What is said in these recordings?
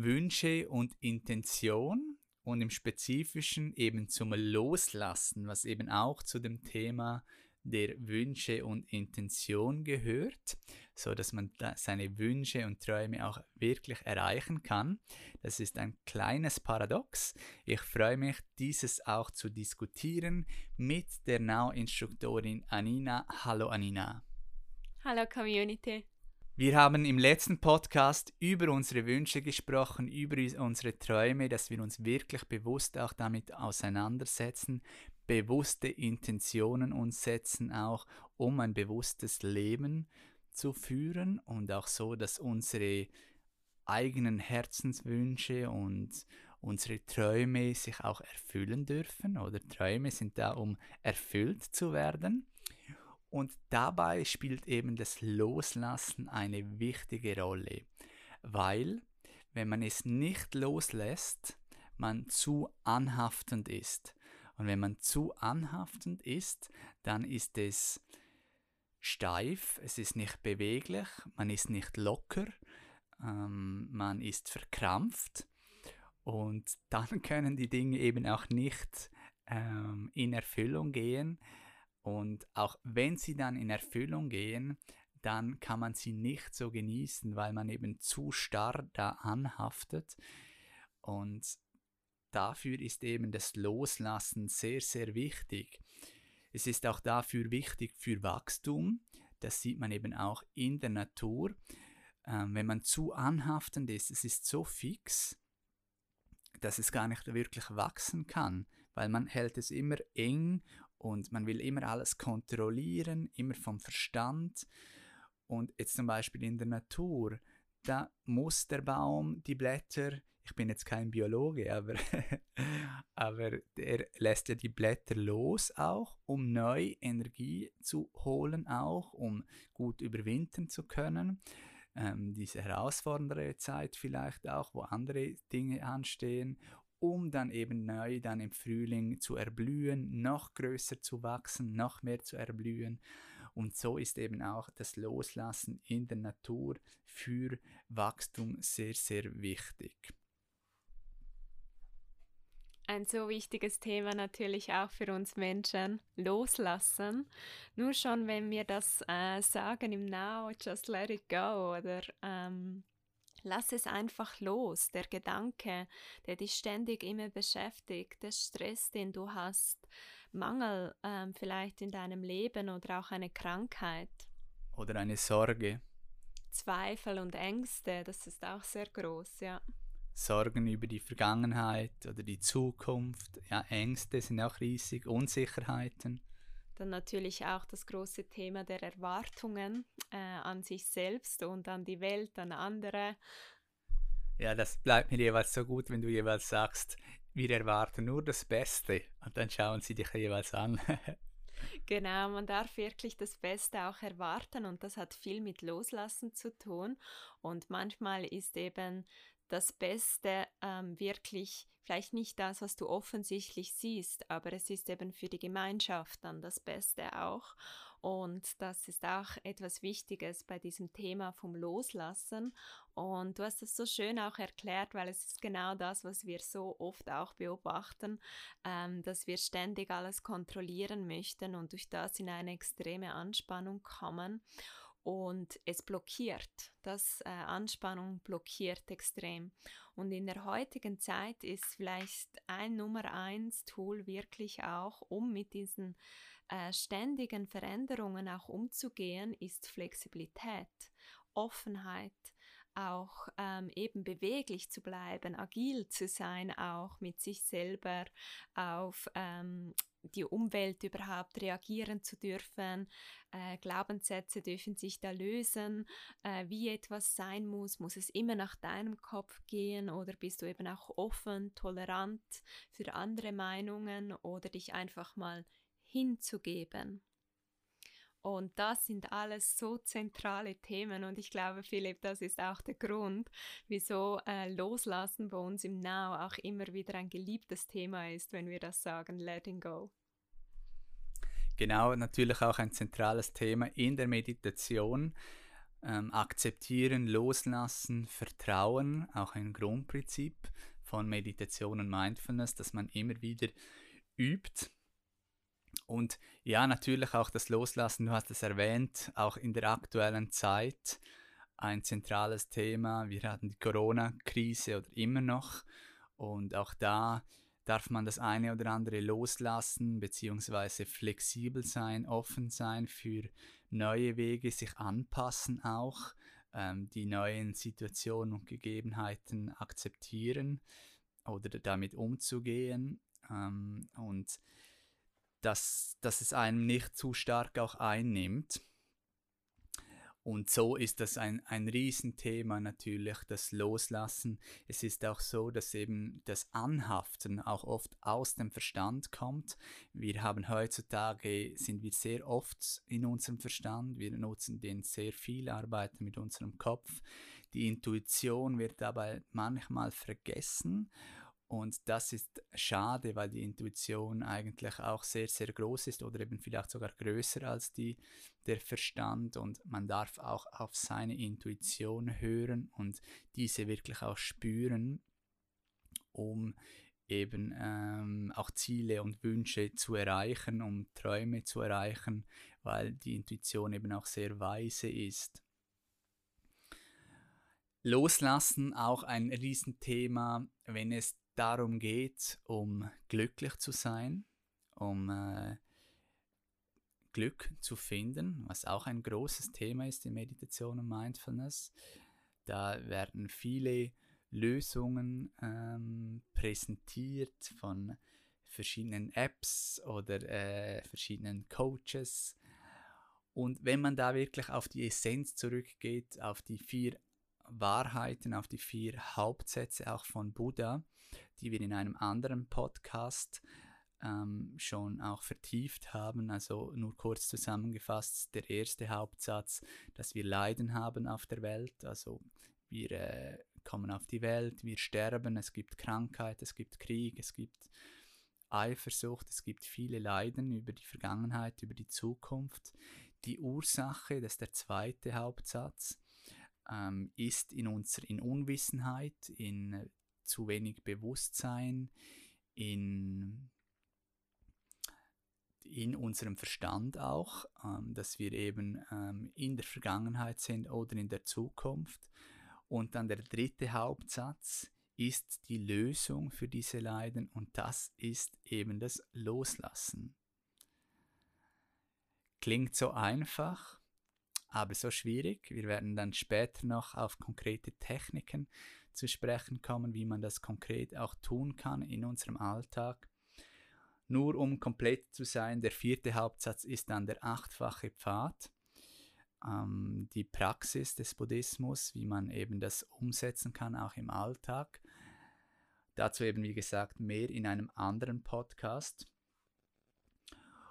Wünsche und Intention und im Spezifischen eben zum Loslassen, was eben auch zu dem Thema der Wünsche und Intention gehört, so dass man seine Wünsche und Träume auch wirklich erreichen kann. Das ist ein kleines Paradox. Ich freue mich, dieses auch zu diskutieren mit der Now-Instruktorin Anina. Hallo Anina. Hallo Community. Wir haben im letzten Podcast über unsere Wünsche gesprochen, über unsere Träume, dass wir uns wirklich bewusst auch damit auseinandersetzen, bewusste Intentionen uns setzen, auch um ein bewusstes Leben zu führen und auch so, dass unsere eigenen Herzenswünsche und unsere Träume sich auch erfüllen dürfen oder Träume sind da, um erfüllt zu werden. Und dabei spielt eben das Loslassen eine wichtige Rolle, weil wenn man es nicht loslässt, man zu anhaftend ist. Und wenn man zu anhaftend ist, dann ist es steif, es ist nicht beweglich, man ist nicht locker, ähm, man ist verkrampft und dann können die Dinge eben auch nicht ähm, in Erfüllung gehen, und auch wenn sie dann in Erfüllung gehen, dann kann man sie nicht so genießen, weil man eben zu starr da anhaftet. Und dafür ist eben das Loslassen sehr, sehr wichtig. Es ist auch dafür wichtig für Wachstum. Das sieht man eben auch in der Natur. Ähm, wenn man zu anhaftend ist, es ist so fix, dass es gar nicht wirklich wachsen kann, weil man hält es immer eng und man will immer alles kontrollieren, immer vom Verstand. Und jetzt zum Beispiel in der Natur, da muss der Baum die Blätter, ich bin jetzt kein Biologe, aber, aber der lässt ja die Blätter los auch, um neue Energie zu holen auch, um gut überwintern zu können. Ähm, diese herausfordernde Zeit vielleicht auch, wo andere Dinge anstehen um dann eben neu dann im Frühling zu erblühen, noch größer zu wachsen, noch mehr zu erblühen. Und so ist eben auch das Loslassen in der Natur für Wachstum sehr, sehr wichtig. Ein so wichtiges Thema natürlich auch für uns Menschen, loslassen. Nur schon, wenn wir das äh, sagen im Now, just let it go oder ähm, Lass es einfach los. Der Gedanke, der dich ständig immer beschäftigt, der Stress, den du hast, Mangel ähm, vielleicht in deinem Leben oder auch eine Krankheit. Oder eine Sorge. Zweifel und Ängste, das ist auch sehr groß, ja. Sorgen über die Vergangenheit oder die Zukunft, ja, Ängste sind auch riesig, Unsicherheiten. Dann natürlich auch das große Thema der Erwartungen äh, an sich selbst und an die Welt, an andere. Ja, das bleibt mir jeweils so gut, wenn du jeweils sagst, wir erwarten nur das Beste und dann schauen sie dich jeweils an. Genau, man darf wirklich das Beste auch erwarten und das hat viel mit Loslassen zu tun. Und manchmal ist eben das Beste ähm, wirklich vielleicht nicht das, was du offensichtlich siehst, aber es ist eben für die Gemeinschaft dann das Beste auch. Und das ist auch etwas Wichtiges bei diesem Thema vom Loslassen. Und du hast es so schön auch erklärt, weil es ist genau das, was wir so oft auch beobachten, ähm, dass wir ständig alles kontrollieren möchten und durch das in eine extreme Anspannung kommen und es blockiert. Das äh, Anspannung blockiert extrem. Und in der heutigen Zeit ist vielleicht ein Nummer eins Tool wirklich auch, um mit diesen äh, ständigen Veränderungen auch umzugehen, ist Flexibilität, Offenheit, auch ähm, eben beweglich zu bleiben, agil zu sein, auch mit sich selber auf ähm, die Umwelt überhaupt reagieren zu dürfen. Äh, Glaubenssätze dürfen sich da lösen. Äh, wie etwas sein muss, muss es immer nach deinem Kopf gehen oder bist du eben auch offen, tolerant für andere Meinungen oder dich einfach mal hinzugeben. Und das sind alles so zentrale Themen und ich glaube, Philipp, das ist auch der Grund, wieso äh, Loslassen bei uns im Now auch immer wieder ein geliebtes Thema ist, wenn wir das sagen, letting go. Genau, natürlich auch ein zentrales Thema in der Meditation. Ähm, akzeptieren, loslassen, vertrauen, auch ein Grundprinzip von Meditation und Mindfulness, dass man immer wieder übt und ja, natürlich auch das Loslassen, du hast es erwähnt, auch in der aktuellen Zeit ein zentrales Thema. Wir hatten die Corona-Krise oder immer noch. Und auch da darf man das eine oder andere loslassen, beziehungsweise flexibel sein, offen sein für neue Wege, sich anpassen auch, ähm, die neuen Situationen und Gegebenheiten akzeptieren oder damit umzugehen. Ähm, und dass, dass es einem nicht zu stark auch einnimmt. Und so ist das ein, ein Riesenthema natürlich, das Loslassen. Es ist auch so, dass eben das Anhaften auch oft aus dem Verstand kommt. Wir haben heutzutage, sind wir sehr oft in unserem Verstand, wir nutzen den sehr viel, arbeiten mit unserem Kopf. Die Intuition wird dabei manchmal vergessen und das ist schade, weil die Intuition eigentlich auch sehr, sehr groß ist oder eben vielleicht sogar größer als die, der Verstand. Und man darf auch auf seine Intuition hören und diese wirklich auch spüren, um eben ähm, auch Ziele und Wünsche zu erreichen, um Träume zu erreichen, weil die Intuition eben auch sehr weise ist. Loslassen auch ein Riesenthema, wenn es darum geht, um glücklich zu sein, um äh, Glück zu finden, was auch ein großes Thema ist in Meditation und Mindfulness. Da werden viele Lösungen ähm, präsentiert von verschiedenen Apps oder äh, verschiedenen Coaches. Und wenn man da wirklich auf die Essenz zurückgeht, auf die vier Wahrheiten, auf die vier Hauptsätze auch von Buddha, die wir in einem anderen Podcast ähm, schon auch vertieft haben. Also nur kurz zusammengefasst, der erste Hauptsatz, dass wir Leiden haben auf der Welt. Also wir äh, kommen auf die Welt, wir sterben, es gibt Krankheit, es gibt Krieg, es gibt Eifersucht, es gibt viele Leiden über die Vergangenheit, über die Zukunft. Die Ursache, das ist der zweite Hauptsatz, ähm, ist in unserer in Unwissenheit, in zu wenig Bewusstsein, in, in unserem Verstand auch, ähm, dass wir eben ähm, in der Vergangenheit sind oder in der Zukunft. Und dann der dritte Hauptsatz ist die Lösung für diese Leiden und das ist eben das Loslassen. Klingt so einfach, aber so schwierig. Wir werden dann später noch auf konkrete Techniken zu sprechen kommen, wie man das konkret auch tun kann in unserem Alltag. Nur um komplett zu sein, der vierte Hauptsatz ist dann der achtfache Pfad, ähm, die Praxis des Buddhismus, wie man eben das umsetzen kann, auch im Alltag. Dazu eben, wie gesagt, mehr in einem anderen Podcast.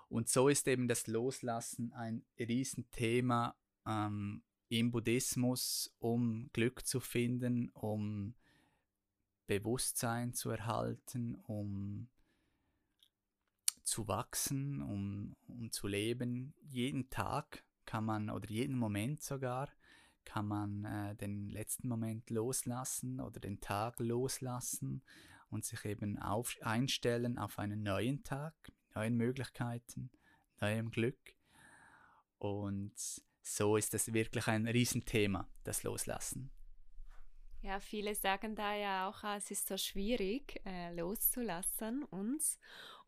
Und so ist eben das Loslassen ein Riesenthema ähm, im Buddhismus, um Glück zu finden, um Bewusstsein zu erhalten, um zu wachsen, um, um zu leben. Jeden Tag kann man, oder jeden Moment sogar, kann man äh, den letzten Moment loslassen oder den Tag loslassen und sich eben auf, einstellen auf einen neuen Tag, neuen Möglichkeiten, neuem Glück. Und so ist das wirklich ein Riesenthema, das Loslassen. Ja, viele sagen da ja auch, ah, es ist so schwierig, äh, loszulassen uns.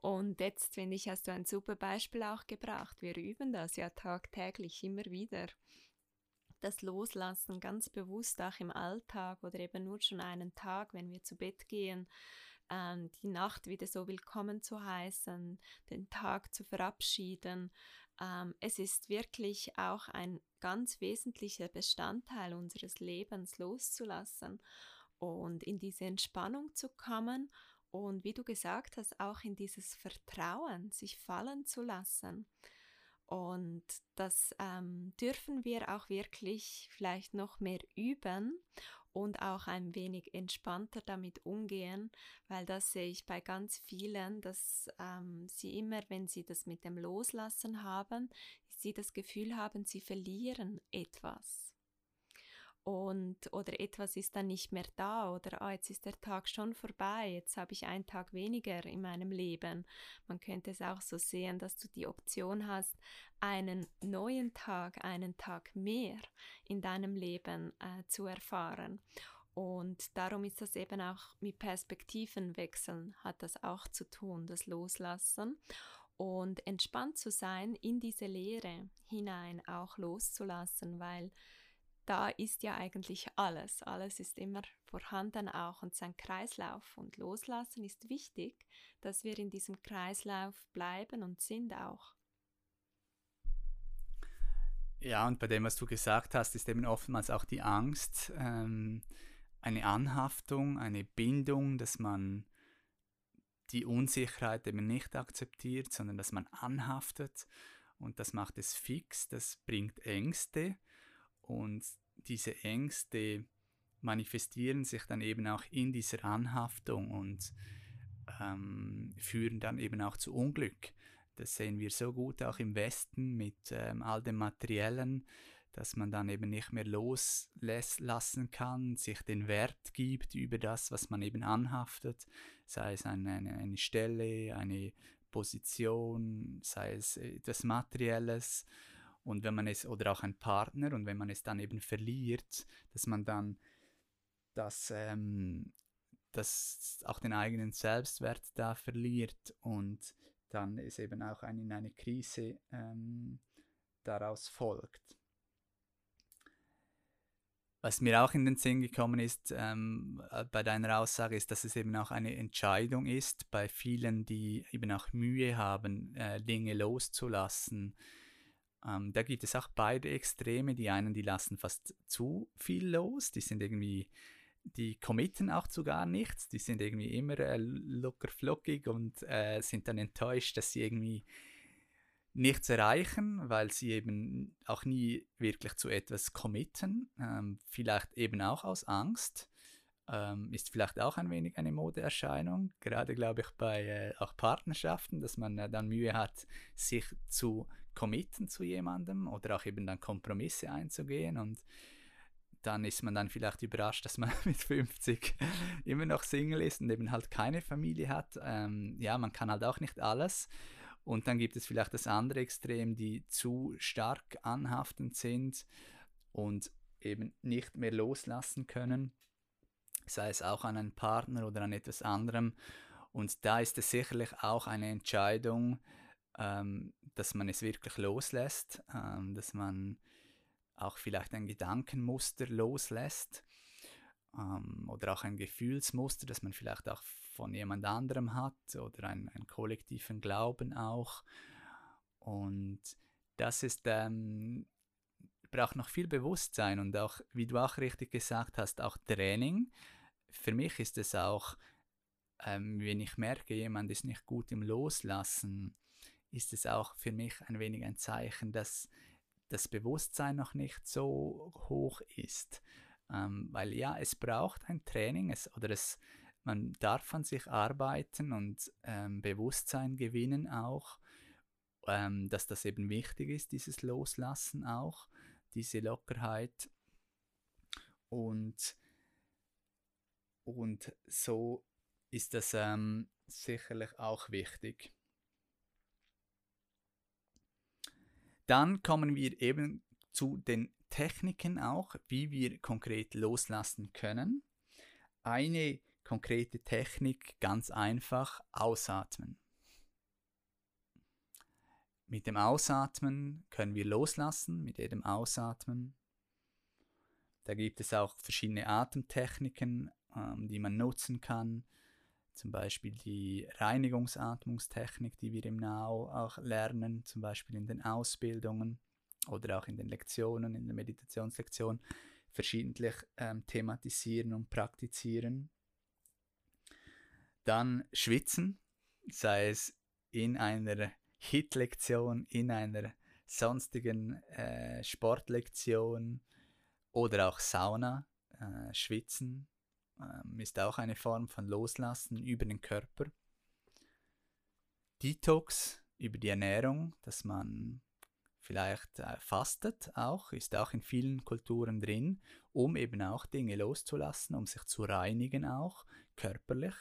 Und jetzt, finde ich, hast du ein super Beispiel auch gebracht. Wir üben das ja tagtäglich immer wieder. das Loslassen ganz bewusst auch im Alltag oder eben nur schon einen Tag, wenn wir zu Bett gehen, ähm, die Nacht wieder so willkommen zu heißen, den Tag zu verabschieden. Ähm, es ist wirklich auch ein ganz wesentlicher Bestandteil unseres Lebens loszulassen und in diese Entspannung zu kommen und wie du gesagt hast, auch in dieses Vertrauen, sich fallen zu lassen. Und das ähm, dürfen wir auch wirklich vielleicht noch mehr üben und auch ein wenig entspannter damit umgehen, weil das sehe ich bei ganz vielen, dass ähm, sie immer, wenn sie das mit dem Loslassen haben, sie das Gefühl haben, sie verlieren etwas und oder etwas ist dann nicht mehr da oder oh, jetzt ist der Tag schon vorbei, jetzt habe ich einen Tag weniger in meinem Leben. Man könnte es auch so sehen, dass du die Option hast, einen neuen Tag, einen Tag mehr in deinem Leben äh, zu erfahren. Und darum ist das eben auch mit Perspektivenwechseln hat das auch zu tun, das Loslassen und entspannt zu sein in diese Lehre hinein auch loszulassen, weil da ist ja eigentlich alles. Alles ist immer vorhanden auch und sein Kreislauf und loslassen ist wichtig, dass wir in diesem Kreislauf bleiben und sind auch. Ja, und bei dem, was du gesagt hast, ist eben oftmals auch die Angst, ähm, eine Anhaftung, eine Bindung, dass man die Unsicherheit eben nicht akzeptiert, sondern dass man anhaftet und das macht es fix, das bringt Ängste und diese Ängste manifestieren sich dann eben auch in dieser Anhaftung und ähm, führen dann eben auch zu Unglück. Das sehen wir so gut auch im Westen mit ähm, all dem Materiellen, dass man dann eben nicht mehr loslassen kann, sich den Wert gibt über das, was man eben anhaftet, sei es eine, eine, eine Stelle, eine Position, sei es etwas Materielles und wenn man es, oder auch ein Partner, und wenn man es dann eben verliert, dass man dann das, ähm, das auch den eigenen Selbstwert da verliert und dann ist eben auch ein, in eine Krise ähm, daraus folgt. Was mir auch in den Sinn gekommen ist ähm, äh, bei deiner Aussage, ist, dass es eben auch eine Entscheidung ist bei vielen, die eben auch Mühe haben, äh, Dinge loszulassen, ähm, da gibt es auch beide Extreme. Die einen, die lassen fast zu viel los, die sind irgendwie, die committen auch zu gar nichts, die sind irgendwie immer äh, locker flockig und äh, sind dann enttäuscht, dass sie irgendwie nichts erreichen, weil sie eben auch nie wirklich zu etwas committen. Ähm, vielleicht eben auch aus Angst. Ähm, ist vielleicht auch ein wenig eine Modeerscheinung, gerade glaube ich bei äh, auch Partnerschaften, dass man äh, dann Mühe hat, sich zu committen zu jemandem oder auch eben dann Kompromisse einzugehen und dann ist man dann vielleicht überrascht, dass man mit 50 immer noch Single ist und eben halt keine Familie hat. Ähm, ja, man kann halt auch nicht alles. Und dann gibt es vielleicht das andere Extrem, die zu stark anhaftend sind und eben nicht mehr loslassen können, sei es auch an einen Partner oder an etwas anderem. Und da ist es sicherlich auch eine Entscheidung, ähm, dass man es wirklich loslässt, ähm, dass man auch vielleicht ein Gedankenmuster loslässt ähm, oder auch ein Gefühlsmuster, das man vielleicht auch von jemand anderem hat oder einen, einen kollektiven Glauben auch. Und das ist, ähm, braucht noch viel Bewusstsein und auch, wie du auch richtig gesagt hast, auch Training. Für mich ist es auch, ähm, wenn ich merke, jemand ist nicht gut im Loslassen, ist es auch für mich ein wenig ein Zeichen, dass das Bewusstsein noch nicht so hoch ist. Ähm, weil ja, es braucht ein Training es, oder es, man darf an sich arbeiten und ähm, Bewusstsein gewinnen auch, ähm, dass das eben wichtig ist, dieses Loslassen auch, diese Lockerheit. Und, und so ist das ähm, sicherlich auch wichtig. Dann kommen wir eben zu den Techniken auch, wie wir konkret loslassen können. Eine konkrete Technik, ganz einfach, ausatmen. Mit dem Ausatmen können wir loslassen, mit jedem Ausatmen. Da gibt es auch verschiedene Atemtechniken, ähm, die man nutzen kann. Zum Beispiel die Reinigungsatmungstechnik, die wir im Now auch lernen, zum Beispiel in den Ausbildungen oder auch in den Lektionen, in der Meditationslektion, verschiedentlich ähm, thematisieren und praktizieren. Dann Schwitzen, sei es in einer Hit-Lektion, in einer sonstigen äh, Sportlektion oder auch Sauna, äh, Schwitzen ähm, ist auch eine Form von Loslassen über den Körper. Detox über die Ernährung, dass man vielleicht äh, fastet auch, ist auch in vielen Kulturen drin, um eben auch Dinge loszulassen, um sich zu reinigen auch, körperlich.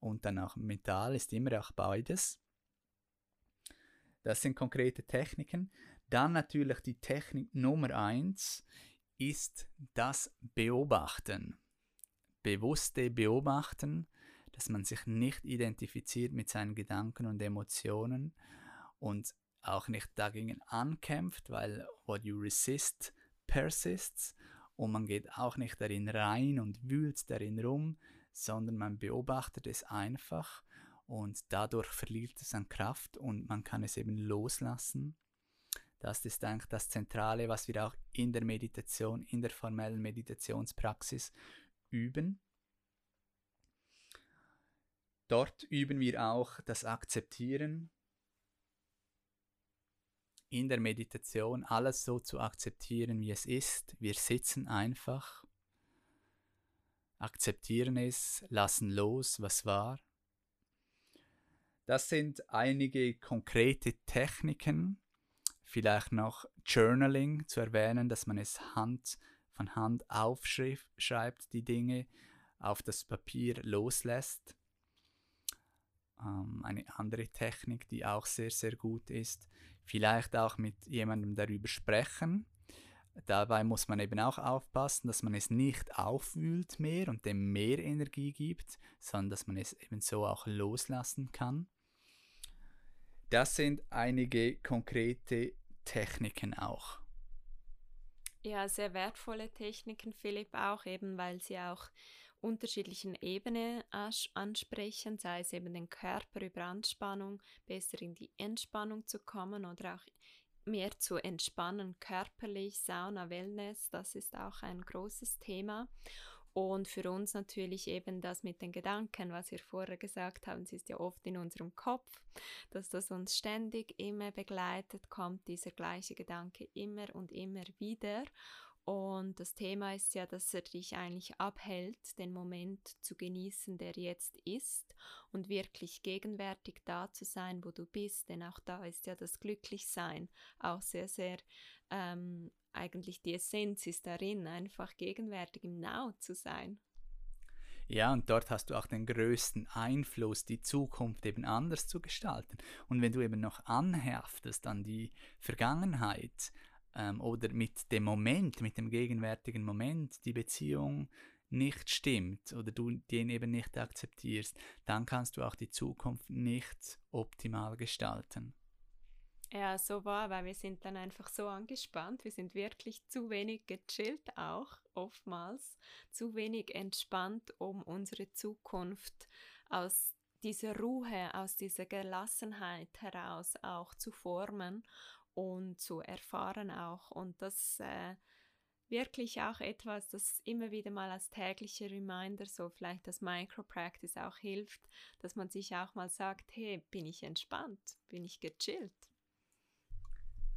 Und dann auch mental ist immer auch beides. Das sind konkrete Techniken. Dann natürlich die Technik Nummer eins ist das Beobachten. Bewusste Beobachten, dass man sich nicht identifiziert mit seinen Gedanken und Emotionen und auch nicht dagegen ankämpft, weil what you resist persists und man geht auch nicht darin rein und wühlt darin rum, sondern man beobachtet es einfach und dadurch verliert es an Kraft und man kann es eben loslassen. Das ist eigentlich das Zentrale, was wir auch in der Meditation, in der formellen Meditationspraxis üben. Dort üben wir auch das Akzeptieren. In der Meditation alles so zu akzeptieren, wie es ist. Wir sitzen einfach, akzeptieren es, lassen los, was war das sind einige konkrete Techniken. Vielleicht noch Journaling zu erwähnen, dass man es Hand von Hand aufschreibt, die Dinge auf das Papier loslässt. Ähm, eine andere Technik, die auch sehr, sehr gut ist. Vielleicht auch mit jemandem darüber sprechen. Dabei muss man eben auch aufpassen, dass man es nicht aufwühlt mehr und dem mehr Energie gibt, sondern dass man es eben so auch loslassen kann. Das sind einige konkrete Techniken auch. Ja, sehr wertvolle Techniken, Philipp, auch eben, weil sie auch unterschiedlichen Ebenen ansprechen, sei es eben den Körper über Anspannung, besser in die Entspannung zu kommen oder auch mehr zu entspannen, körperlich, Sauna, Wellness, das ist auch ein großes Thema. Und für uns natürlich eben das mit den Gedanken, was wir vorher gesagt haben, es ist ja oft in unserem Kopf, dass das uns ständig immer begleitet, kommt dieser gleiche Gedanke immer und immer wieder. Und das Thema ist ja, dass er dich eigentlich abhält, den Moment zu genießen, der jetzt ist und wirklich gegenwärtig da zu sein, wo du bist. Denn auch da ist ja das Glücklichsein auch sehr, sehr ähm, eigentlich die Essenz ist darin, einfach gegenwärtig im Now zu sein. Ja, und dort hast du auch den größten Einfluss, die Zukunft eben anders zu gestalten. Und wenn du eben noch anheftest an die Vergangenheit ähm, oder mit dem Moment, mit dem gegenwärtigen Moment, die Beziehung nicht stimmt oder du den eben nicht akzeptierst, dann kannst du auch die Zukunft nicht optimal gestalten. Ja, so war, weil wir sind dann einfach so angespannt. Wir sind wirklich zu wenig gechillt auch oftmals, zu wenig entspannt, um unsere Zukunft aus dieser Ruhe, aus dieser Gelassenheit heraus auch zu formen und zu erfahren auch. Und das äh, wirklich auch etwas, das immer wieder mal als tägliche Reminder, so vielleicht das Micro-Practice auch hilft, dass man sich auch mal sagt, hey, bin ich entspannt, bin ich gechillt.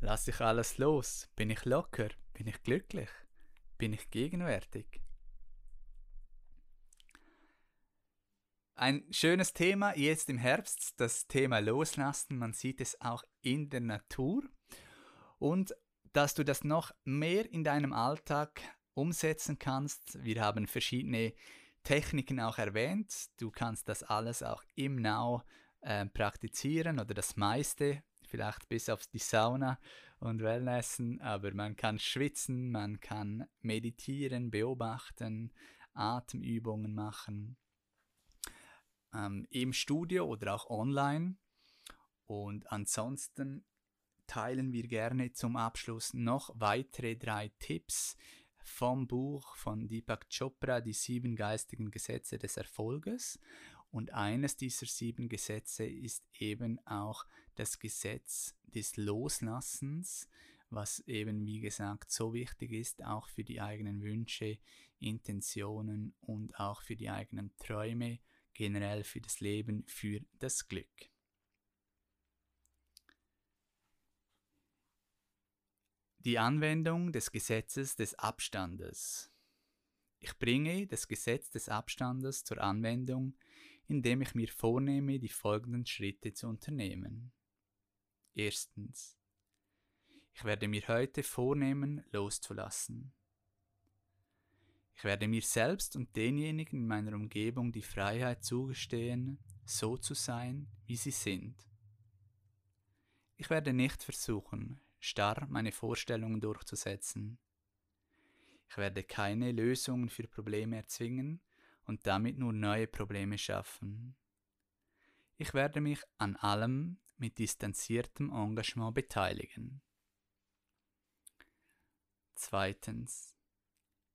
Lass ich alles los? Bin ich locker? Bin ich glücklich? Bin ich gegenwärtig? Ein schönes Thema jetzt im Herbst, das Thema Loslassen. Man sieht es auch in der Natur. Und dass du das noch mehr in deinem Alltag umsetzen kannst. Wir haben verschiedene Techniken auch erwähnt. Du kannst das alles auch im Now äh, praktizieren oder das meiste vielleicht bis auf die Sauna und Wellnessen, aber man kann schwitzen, man kann meditieren, beobachten, Atemübungen machen. Ähm, Im Studio oder auch online. Und ansonsten teilen wir gerne zum Abschluss noch weitere drei Tipps vom Buch von Deepak Chopra, Die sieben geistigen Gesetze des Erfolges. Und eines dieser sieben Gesetze ist eben auch das Gesetz des Loslassens, was eben, wie gesagt, so wichtig ist, auch für die eigenen Wünsche, Intentionen und auch für die eigenen Träume, generell für das Leben, für das Glück. Die Anwendung des Gesetzes des Abstandes. Ich bringe das Gesetz des Abstandes zur Anwendung, indem ich mir vornehme, die folgenden Schritte zu unternehmen. Erstens. Ich werde mir heute vornehmen, loszulassen. Ich werde mir selbst und denjenigen in meiner Umgebung die Freiheit zugestehen, so zu sein, wie sie sind. Ich werde nicht versuchen, starr meine Vorstellungen durchzusetzen. Ich werde keine Lösungen für Probleme erzwingen und damit nur neue Probleme schaffen. Ich werde mich an allem mit distanziertem Engagement beteiligen. Zweitens.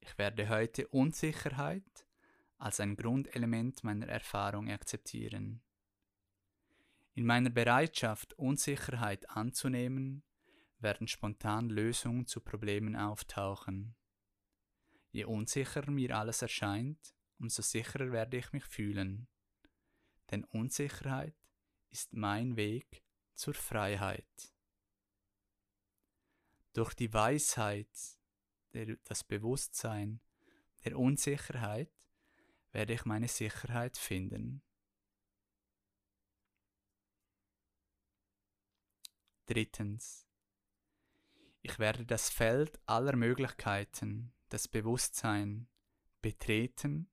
Ich werde heute Unsicherheit als ein Grundelement meiner Erfahrung akzeptieren. In meiner Bereitschaft, Unsicherheit anzunehmen, werden spontan Lösungen zu Problemen auftauchen. Je unsicherer mir alles erscheint, umso sicherer werde ich mich fühlen. Denn Unsicherheit ist mein Weg zur Freiheit. Durch die Weisheit, das Bewusstsein der Unsicherheit werde ich meine Sicherheit finden. Drittens. Ich werde das Feld aller Möglichkeiten, das Bewusstsein, betreten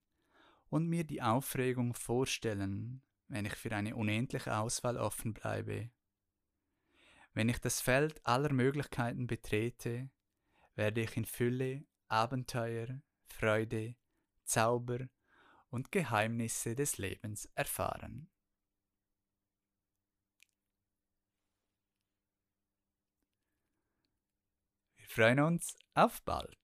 und mir die Aufregung vorstellen, wenn ich für eine unendliche Auswahl offen bleibe. Wenn ich das Feld aller Möglichkeiten betrete, werde ich in Fülle Abenteuer, Freude, Zauber und Geheimnisse des Lebens erfahren. Wir freuen uns auf bald.